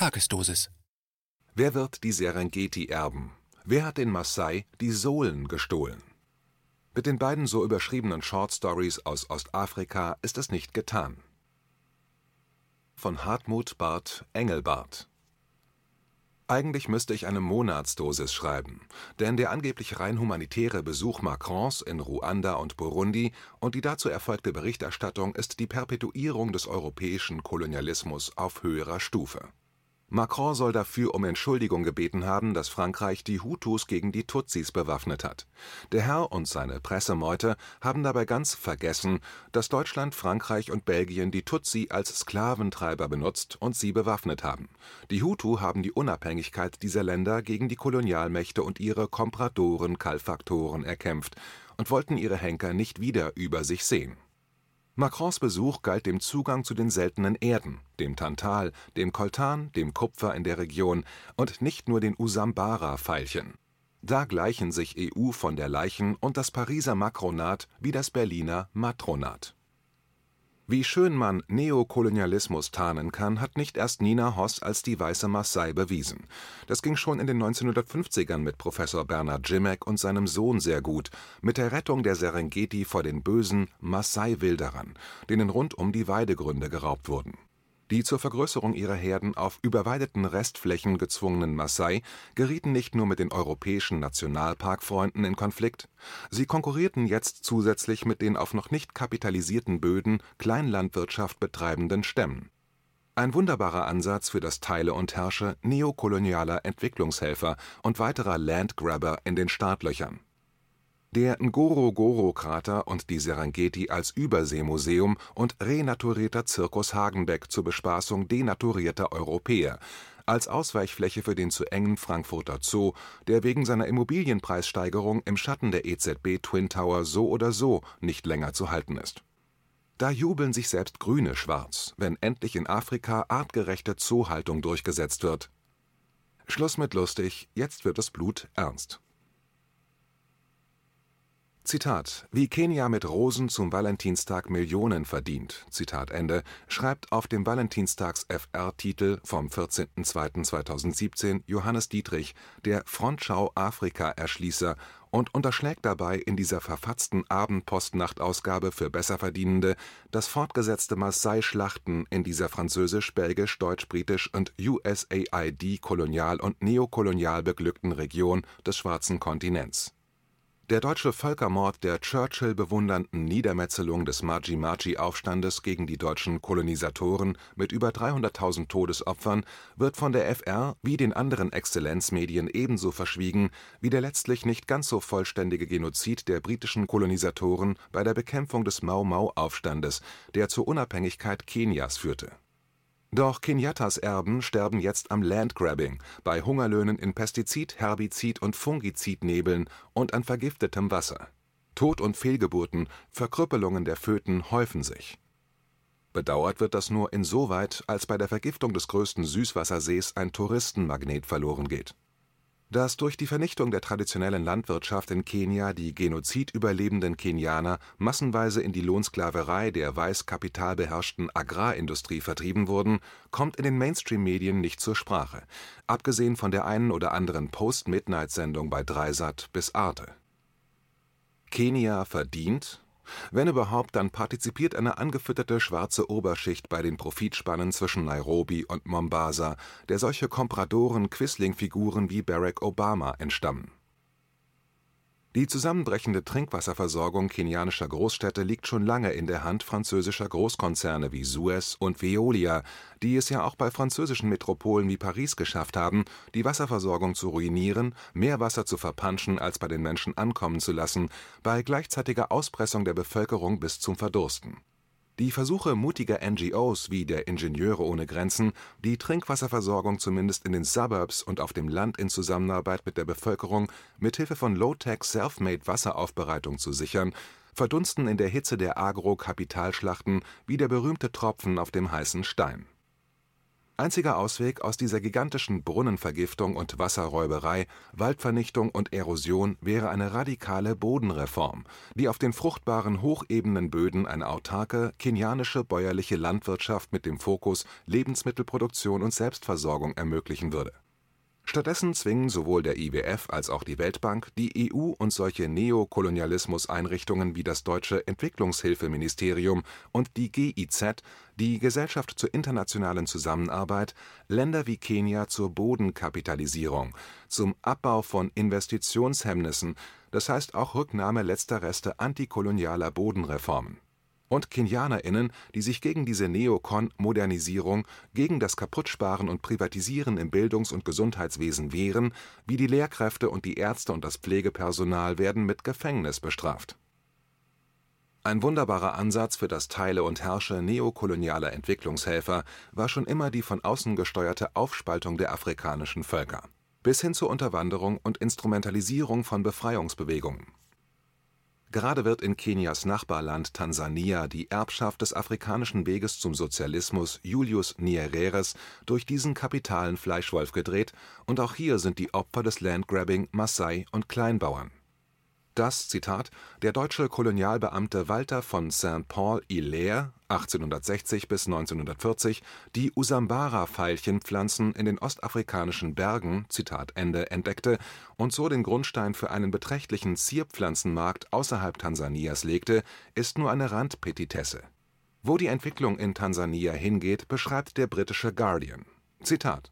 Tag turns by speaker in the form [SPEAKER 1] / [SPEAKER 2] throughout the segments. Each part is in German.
[SPEAKER 1] Tagesdosis.
[SPEAKER 2] Wer wird die Serengeti erben? Wer hat den Maasai die Sohlen gestohlen? Mit den beiden so überschriebenen Short Stories aus Ostafrika ist es nicht getan. Von Hartmut Barth Engelbart eigentlich müsste ich eine Monatsdosis schreiben, denn der angeblich rein humanitäre Besuch Macrons in Ruanda und Burundi und die dazu erfolgte Berichterstattung ist die Perpetuierung des europäischen Kolonialismus auf höherer Stufe Macron soll dafür um Entschuldigung gebeten haben, dass Frankreich die Hutus gegen die Tutsis bewaffnet hat. Der Herr und seine Pressemeute haben dabei ganz vergessen, dass Deutschland, Frankreich und Belgien die Tutsi als Sklaventreiber benutzt und sie bewaffnet haben. Die Hutu haben die Unabhängigkeit dieser Länder gegen die Kolonialmächte und ihre Kompradoren-Kalfaktoren erkämpft und wollten ihre Henker nicht wieder über sich sehen Macrons Besuch galt dem Zugang zu den seltenen Erden, dem Tantal, dem Koltan, dem Kupfer in der Region und nicht nur den Usambara-Veilchen. Da gleichen sich EU von der Leichen und das Pariser Makronat wie das Berliner Matronat wie schön man Neokolonialismus tarnen kann, hat nicht erst Nina Hoss als die weiße Maasai bewiesen. Das ging schon in den 1950ern mit Professor Bernard Jimmeck und seinem Sohn sehr gut, mit der Rettung der Serengeti vor den bösen Maasai-Wilderern, denen rundum die Weidegründe geraubt wurden die zur Vergrößerung ihrer Herden auf überweideten Restflächen gezwungenen Massai gerieten nicht nur mit den europäischen Nationalparkfreunden in Konflikt, sie konkurrierten jetzt zusätzlich mit den auf noch nicht kapitalisierten Böden Kleinlandwirtschaft betreibenden Stämmen. Ein wunderbarer Ansatz für das Teile und Herrsche neokolonialer Entwicklungshelfer und weiterer Landgrabber in den Startlöchern der Ngorongoro-Krater und die Serengeti als Überseemuseum und renaturierter Circus Hagenbeck zur Bespaßung denaturierter Europäer, als Ausweichfläche für den zu engen Frankfurter Zoo, der wegen seiner Immobilienpreissteigerung im Schatten der EZB Twin Tower so oder so nicht länger zu halten ist. Da jubeln sich selbst Grüne schwarz, wenn endlich in Afrika artgerechte Zoohaltung durchgesetzt wird. Schluss mit lustig, jetzt wird das Blut ernst Zitat: Wie Kenia mit Rosen zum Valentinstag Millionen verdient, Zitat Ende, schreibt auf dem Valentinstags-FR-Titel vom 14.02.2017 Johannes Dietrich, der Frontschau-Afrika-Erschließer, und unterschlägt dabei in dieser verfatzten Abendpost-Nachtausgabe für Besserverdienende das fortgesetzte Marseille-Schlachten in dieser französisch-belgisch, deutsch-britisch und USAID-kolonial und neokolonial beglückten Region des schwarzen Kontinents der deutsche Völkermord der Churchill bewundernden Niedermetzelung des Maji-Maji-Aufstandes gegen die deutschen Kolonisatoren mit über 300.000 Todesopfern wird von der FR wie den anderen Exzellenzmedien ebenso verschwiegen wie der letztlich nicht ganz so vollständige Genozid der britischen Kolonisatoren bei der Bekämpfung des Mau-Mau-Aufstandes, der zur Unabhängigkeit Kenias führte doch Kenyattas Erben sterben jetzt am Landgrabbing, bei Hungerlöhnen in Pestizid -, Herbizid - und Fungizidnebeln und an vergiftetem Wasser. Tod und Fehlgeburten, Verkrüppelungen der Föten häufen sich. Bedauert wird das nur insoweit, als bei der Vergiftung des größten Süßwassersees ein Touristenmagnet verloren geht dass durch die Vernichtung der traditionellen Landwirtschaft in Kenia die Genozid-überlebenden Kenianer massenweise in die Lohnsklaverei der weiß kapitalbeherrschten Agrarindustrie vertrieben wurden, kommt in den Mainstream-Medien nicht zur Sprache, abgesehen von der einen oder anderen Post-Midnight-Sendung bei Dreisat bis Arte. Kenia verdient wenn überhaupt, dann partizipiert eine angefütterte schwarze Oberschicht bei den Profitspannen zwischen Nairobi und Mombasa, der solche Kompradoren-Quisling-Figuren wie Barack Obama entstammen die zusammenbrechende Trinkwasserversorgung kenianischer Großstädte liegt schon lange in der Hand französischer Großkonzerne wie Suez und Veolia, die es ja auch bei französischen Metropolen wie Paris geschafft haben, die Wasserversorgung zu ruinieren, mehr Wasser zu verpanschen als bei den Menschen ankommen zu lassen, bei gleichzeitiger Auspressung der Bevölkerung bis zum Verdursten die Versuche mutiger NGOs wie der Ingenieure ohne Grenzen, die Trinkwasserversorgung zumindest in den Suburbs und auf dem Land in Zusammenarbeit mit der Bevölkerung mit Hilfe von Low-Tech Self-Made-Wasseraufbereitung zu sichern, verdunsten in der Hitze der Agro-Kapitalschlachten wie der berühmte Tropfen auf dem heißen Stein Einziger Ausweg aus dieser gigantischen Brunnenvergiftung und Wasserräuberei, Waldvernichtung und Erosion wäre eine radikale Bodenreform, die auf den fruchtbaren hochebenen Böden eine autarke, kenianische bäuerliche Landwirtschaft mit dem Fokus Lebensmittelproduktion und Selbstversorgung ermöglichen würde Stattdessen zwingen sowohl der IWF als auch die Weltbank die EU und solche Neokolonialismus-Einrichtungen wie das deutsche Entwicklungshilfeministerium und die GIZ, die Gesellschaft zur internationalen Zusammenarbeit, Länder wie Kenia zur Bodenkapitalisierung, zum Abbau von Investitionshemmnissen, das heißt auch Rücknahme letzter Reste antikolonialer Bodenreformen und KenianerInnen, die sich gegen diese Neokon-Modernisierung, gegen das Kaputtsparen und Privatisieren im Bildungs und Gesundheitswesen wehren, wie die Lehrkräfte und die Ärzte und das Pflegepersonal werden mit Gefängnis bestraft. Ein wunderbarer Ansatz für das Teile und Herrsche neokolonialer Entwicklungshelfer war schon immer die von außen gesteuerte Aufspaltung der afrikanischen Völker, bis hin zur Unterwanderung und Instrumentalisierung von Befreiungsbewegungen Gerade wird in Kenias Nachbarland Tansania die Erbschaft des afrikanischen Weges zum Sozialismus Julius Nyereres durch diesen kapitalen Fleischwolf gedreht, und auch hier sind die Opfer des Landgrabbing Massai und Kleinbauern dass Zitat, „ der deutsche Kolonialbeamte Walter von Saint-Paul-Hilaire (1860 – 1940) die Usambara-Veilchenpflanzen in den ostafrikanischen Bergen Zitat Ende entdeckte und so den Grundstein für einen beträchtlichen Zierpflanzenmarkt außerhalb Tansanias legte, ist nur eine Randpetitesse. Wo die Entwicklung in Tansania hingeht, beschreibt der britische Guardian: Zitat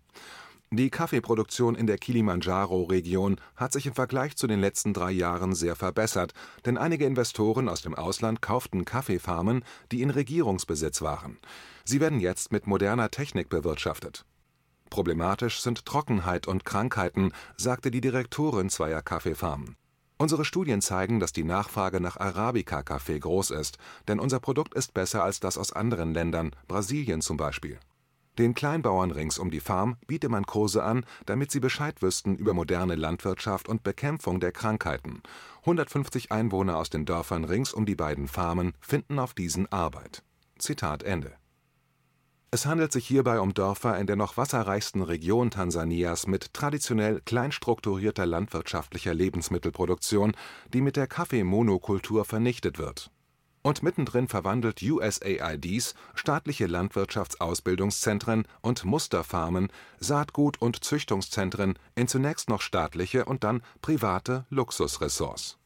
[SPEAKER 2] die Kaffeeproduktion in der Kilimandscharo-Region hat sich im Vergleich zu den letzten drei Jahren sehr verbessert, denn einige Investoren aus dem Ausland kauften Kaffeefarmen, die in Regierungsbesitz waren. Sie werden jetzt mit moderner Technik bewirtschaftet. Problematisch sind Trockenheit und Krankheiten, sagte die Direktorin zweier Kaffeefarmen. Unsere Studien zeigen, dass die Nachfrage nach Arabica-Kaffee groß ist, denn unser Produkt ist besser als das aus anderen Ländern, Brasilien zum Beispiel den Kleinbauern rings um die Farm biete man Kurse an, damit sie Bescheid wüssten über moderne Landwirtschaft und Bekämpfung der Krankheiten. 150 Einwohner aus den Dörfern rings um die beiden Farmen finden auf diesen Arbeit. Zitat Ende. Es handelt sich hierbei um Dörfer in der noch wasserreichsten Region Tansanias mit traditionell kleinstrukturierter landwirtschaftlicher Lebensmittelproduktion, die mit der Kaffeemonokultur vernichtet wird und mittendrin verwandelt USAIDs staatliche Landwirtschaftsausbildungszentren und Musterfarmen, Saatgut und Züchtungszentren in zunächst noch staatliche und dann private Luxusressorts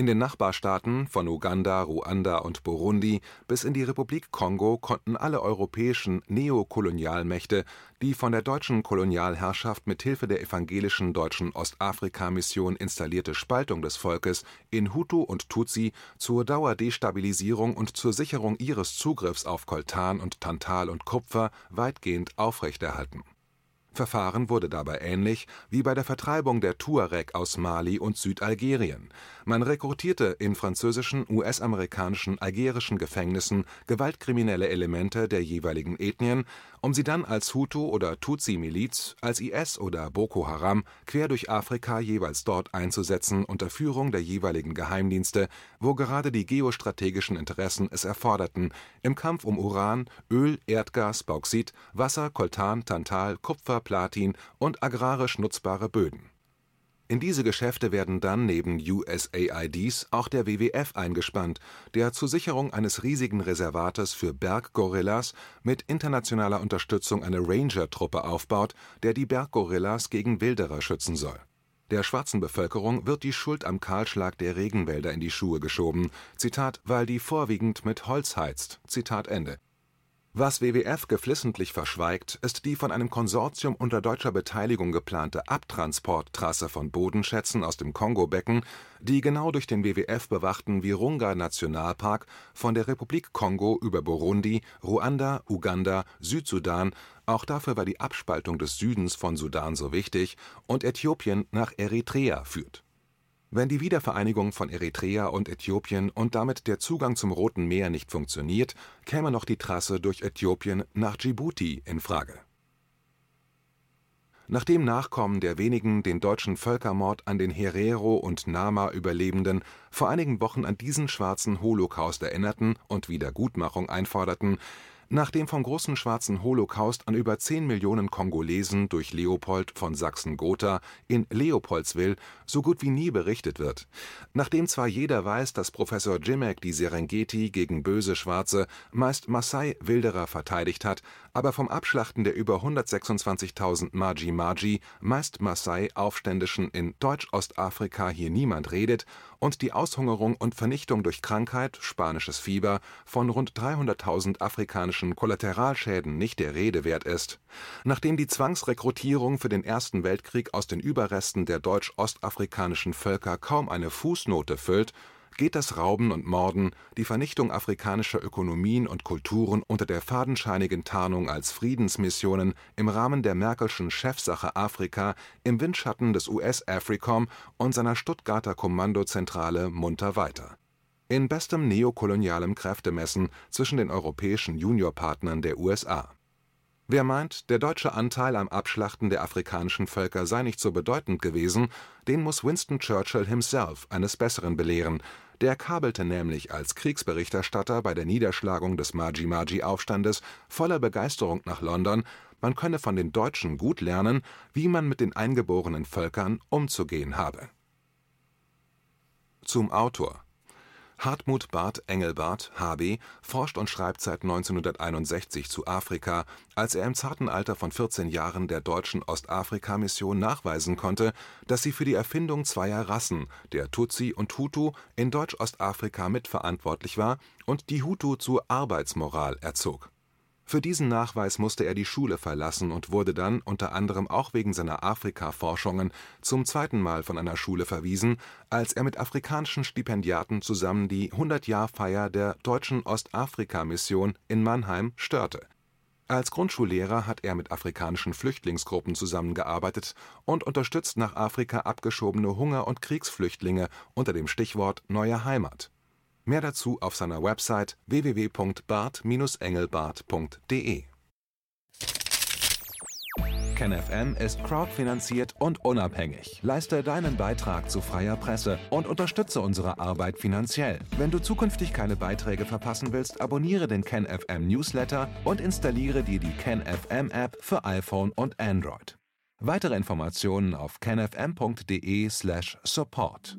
[SPEAKER 2] in den Nachbarstaaten von Uganda, Ruanda und Burundi bis in die Republik Kongo konnten alle europäischen Neokolonialmächte die von der deutschen Kolonialherrschaft mit Hilfe der evangelischen Deutschen Ostafrika-Mission installierte Spaltung des Volkes in Hutu und Tutsi zur Dauerdestabilisierung und zur Sicherung ihres Zugriffs auf Koltan und Tantal und Kupfer weitgehend aufrechterhalten Verfahren wurde dabei ähnlich wie bei der Vertreibung der Tuareg aus Mali und Südalgerien: Man rekrutierte in französischen, US-amerikanischen, algerischen Gefängnissen gewaltkriminelle Elemente der jeweiligen Ethnien um sie dann als Hutu oder Tutsi-Miliz, als IS oder Boko Haram quer durch Afrika jeweils dort einzusetzen unter Führung der jeweiligen Geheimdienste, wo gerade die geostrategischen Interessen es erforderten, im Kampf um Uran, Öl, Erdgas, Bauxit, Wasser, Koltan, Tantal, Kupfer, Platin und agrarisch nutzbare Böden in diese Geschäfte werden dann neben USAIDs auch der WWF eingespannt, der zur Sicherung eines riesigen Reservates für Berggorillas mit internationaler Unterstützung eine Ranger-Truppe aufbaut, der die Berggorillas gegen Wilderer schützen soll. Der schwarzen Bevölkerung wird die Schuld am Kahlschlag der Regenwälder in die Schuhe geschoben, Zitat, weil die vorwiegend mit Holz heizt. Zitat Ende was WWF geflissentlich verschweigt, ist die von einem Konsortium unter deutscher Beteiligung geplante Abtransporttrasse von Bodenschätzen aus dem Kongo-Becken, die genau durch den WWF bewachten Virunga-Nationalpark von der Republik Kongo über Burundi, Ruanda, Uganda, Südsudan. (auch dafür war die Abspaltung des Südens von Sudan so wichtig) und Äthiopien nach Eritrea führt wenn die Wiedervereinigung von Eritrea und Äthiopien und damit der Zugang zum Roten Meer nicht funktioniert, käme noch die Trasse durch Äthiopien nach Dschibuti in Frage. Nachdem Nachkommen der wenigen den deutschen Völkermord an den Herero und Nama-Überlebenden vor einigen Wochen an diesen schwarzen Holocaust erinnerten und Wiedergutmachung einforderten Nach dem vom großen schwarzen Holocaust an über 10 Millionen Kongolesen durch Leopold von Sachsen-Gotha in Leopoldswil so gut wie nie berichtet wird. Nachdem zwar jeder weiß, dass Professor Jimmek die Serengeti gegen böse Schwarze, meist Massai-Wilderer verteidigt hat, aber vom Abschlachten der über 126.000 Maji-Maji, meist Massai-Aufständischen in Deutsch-Ostafrika hier niemand redet und die Aushungerung und Vernichtung durch Krankheit (spanisches Fieber) von rund 300.000 afrikanischen Kollateralschäden nicht der Rede wert ist, nachdem die Zwangsrekrutierung für den Ersten Weltkrieg aus den Überresten der deutsch-ostafrikanischen Völker kaum eine Fußnote füllt geht das Rauben und Morden, die Vernichtung afrikanischer Ökonomien und Kulturen unter der fadenscheinigen Tarnung als Friedensmissionen im Rahmen der Merkelschen Chefsache Afrika im Windschatten des US-AFRICOM und seiner Stuttgarter Kommandozentrale munter weiter. In bestem neokolonialem Kräftemessen zwischen den europäischen Juniorpartnern der USA. Wer meint, der deutsche Anteil am Abschlachten der afrikanischen Völker sei nicht so bedeutend gewesen, den muss Winston Churchill himself eines Besseren belehren, der kabelte nämlich als Kriegsberichterstatter bei der Niederschlagung des Maji-Maji-Aufstandes voller Begeisterung nach London, man könne von den Deutschen gut lernen, wie man mit den eingeborenen Völkern umzugehen habe. Zum Autor Hartmut Barth Engelbart (HB) forscht und schreibt seit 1961 zu Afrika, als er im zarten Alter von 14 Jahren der deutschen Ostafrika-Mission nachweisen konnte, dass sie für die Erfindung zweier Rassen, der Tutsi und Hutu, in Deutsch-Ostafrika mitverantwortlich war und die Hutu zur Arbeitsmoral erzog für diesen Nachweis musste er die Schule verlassen und wurde dann, unter anderem auch wegen seiner Afrika-Forschungen, zum zweiten Mal von einer Schule verwiesen, als er mit afrikanischen Stipendiaten zusammen die 100-Jahr-Feier der Deutschen Ostafrika-Mission in Mannheim störte. Als Grundschullehrer hat er mit afrikanischen Flüchtlingsgruppen zusammengearbeitet und unterstützt nach Afrika abgeschobene Hunger und Kriegsflüchtlinge unter dem Stichwort Neue Heimat Mehr dazu auf seiner Website www.bart-engelbart.de. KenFM ist crowdfinanziert und unabhängig. Leiste deinen Beitrag zu freier Presse und unterstütze unsere Arbeit finanziell. Wenn du zukünftig keine Beiträge verpassen willst, abonniere den KenFM Newsletter und installiere dir die KenFM App für iPhone und Android. Weitere Informationen auf kenfm.de/support.